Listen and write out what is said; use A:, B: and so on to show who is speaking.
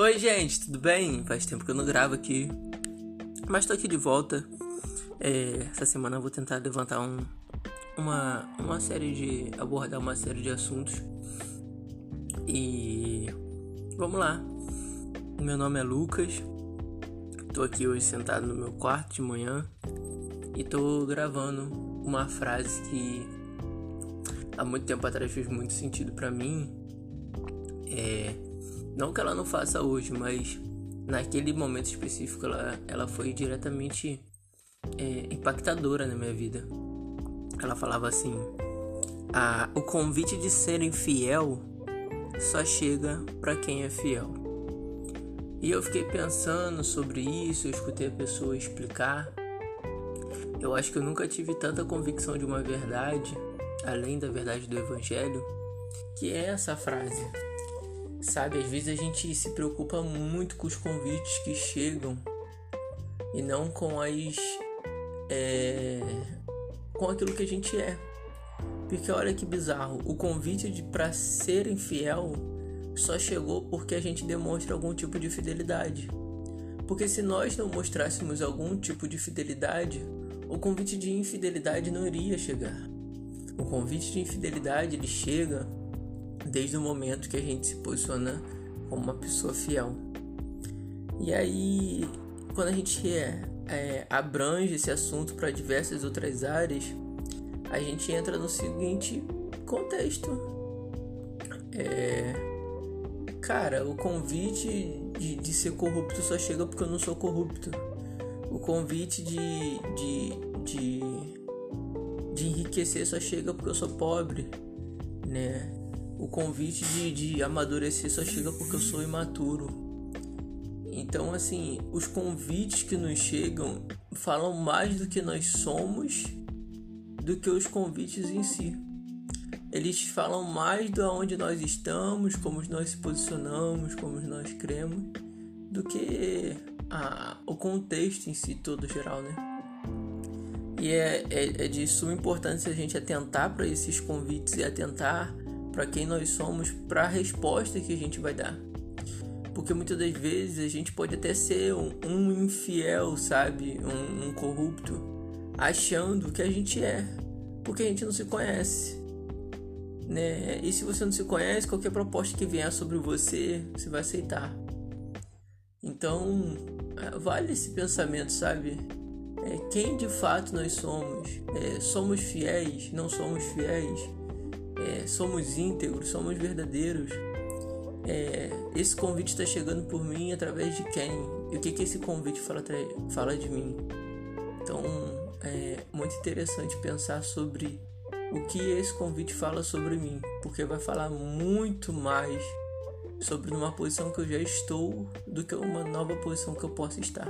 A: Oi, gente, tudo bem? Faz tempo que eu não gravo aqui, mas tô aqui de volta. É, essa semana eu vou tentar levantar um, uma, uma série de. abordar uma série de assuntos. E. vamos lá. Meu nome é Lucas, tô aqui hoje sentado no meu quarto de manhã e tô gravando uma frase que há muito tempo atrás fez muito sentido para mim. É não que ela não faça hoje, mas naquele momento específico ela, ela foi diretamente é, impactadora na minha vida. Ela falava assim: o convite de ser infiel só chega para quem é fiel. E eu fiquei pensando sobre isso, eu escutei a pessoa explicar. Eu acho que eu nunca tive tanta convicção de uma verdade, além da verdade do Evangelho, que é essa frase: Sabe, às vezes a gente se preocupa muito com os convites que chegam e não com as. É, com aquilo que a gente é. Porque olha que bizarro, o convite de para ser infiel só chegou porque a gente demonstra algum tipo de fidelidade. Porque se nós não mostrássemos algum tipo de fidelidade, o convite de infidelidade não iria chegar. O convite de infidelidade ele chega desde o momento que a gente se posiciona como uma pessoa fiel. E aí, quando a gente é, é, abrange esse assunto para diversas outras áreas, a gente entra no seguinte contexto. É, cara, o convite de, de ser corrupto só chega porque eu não sou corrupto. O convite de, de, de, de enriquecer só chega porque eu sou pobre, né? O convite de, de amadurecer só chega porque eu sou imaturo. Então, assim, os convites que nos chegam falam mais do que nós somos do que os convites em si. Eles falam mais de onde nós estamos, como nós se posicionamos, como nós cremos, do que a, o contexto em si todo geral, né? E é, é, é de suma importância a gente atentar para esses convites e atentar para quem nós somos, para a resposta que a gente vai dar. Porque muitas das vezes a gente pode até ser um, um infiel, sabe? Um, um corrupto, achando que a gente é, porque a gente não se conhece. Né? E se você não se conhece, qualquer proposta que vier sobre você, você vai aceitar. Então, é, vale esse pensamento, sabe? É, quem de fato nós somos? É, somos fiéis? Não somos fiéis? É, somos íntegros, somos verdadeiros. É, esse convite está chegando por mim através de quem? E o que, que esse convite fala, fala de mim? Então é muito interessante pensar sobre o que esse convite fala sobre mim, porque vai falar muito mais sobre uma posição que eu já estou do que uma nova posição que eu possa estar.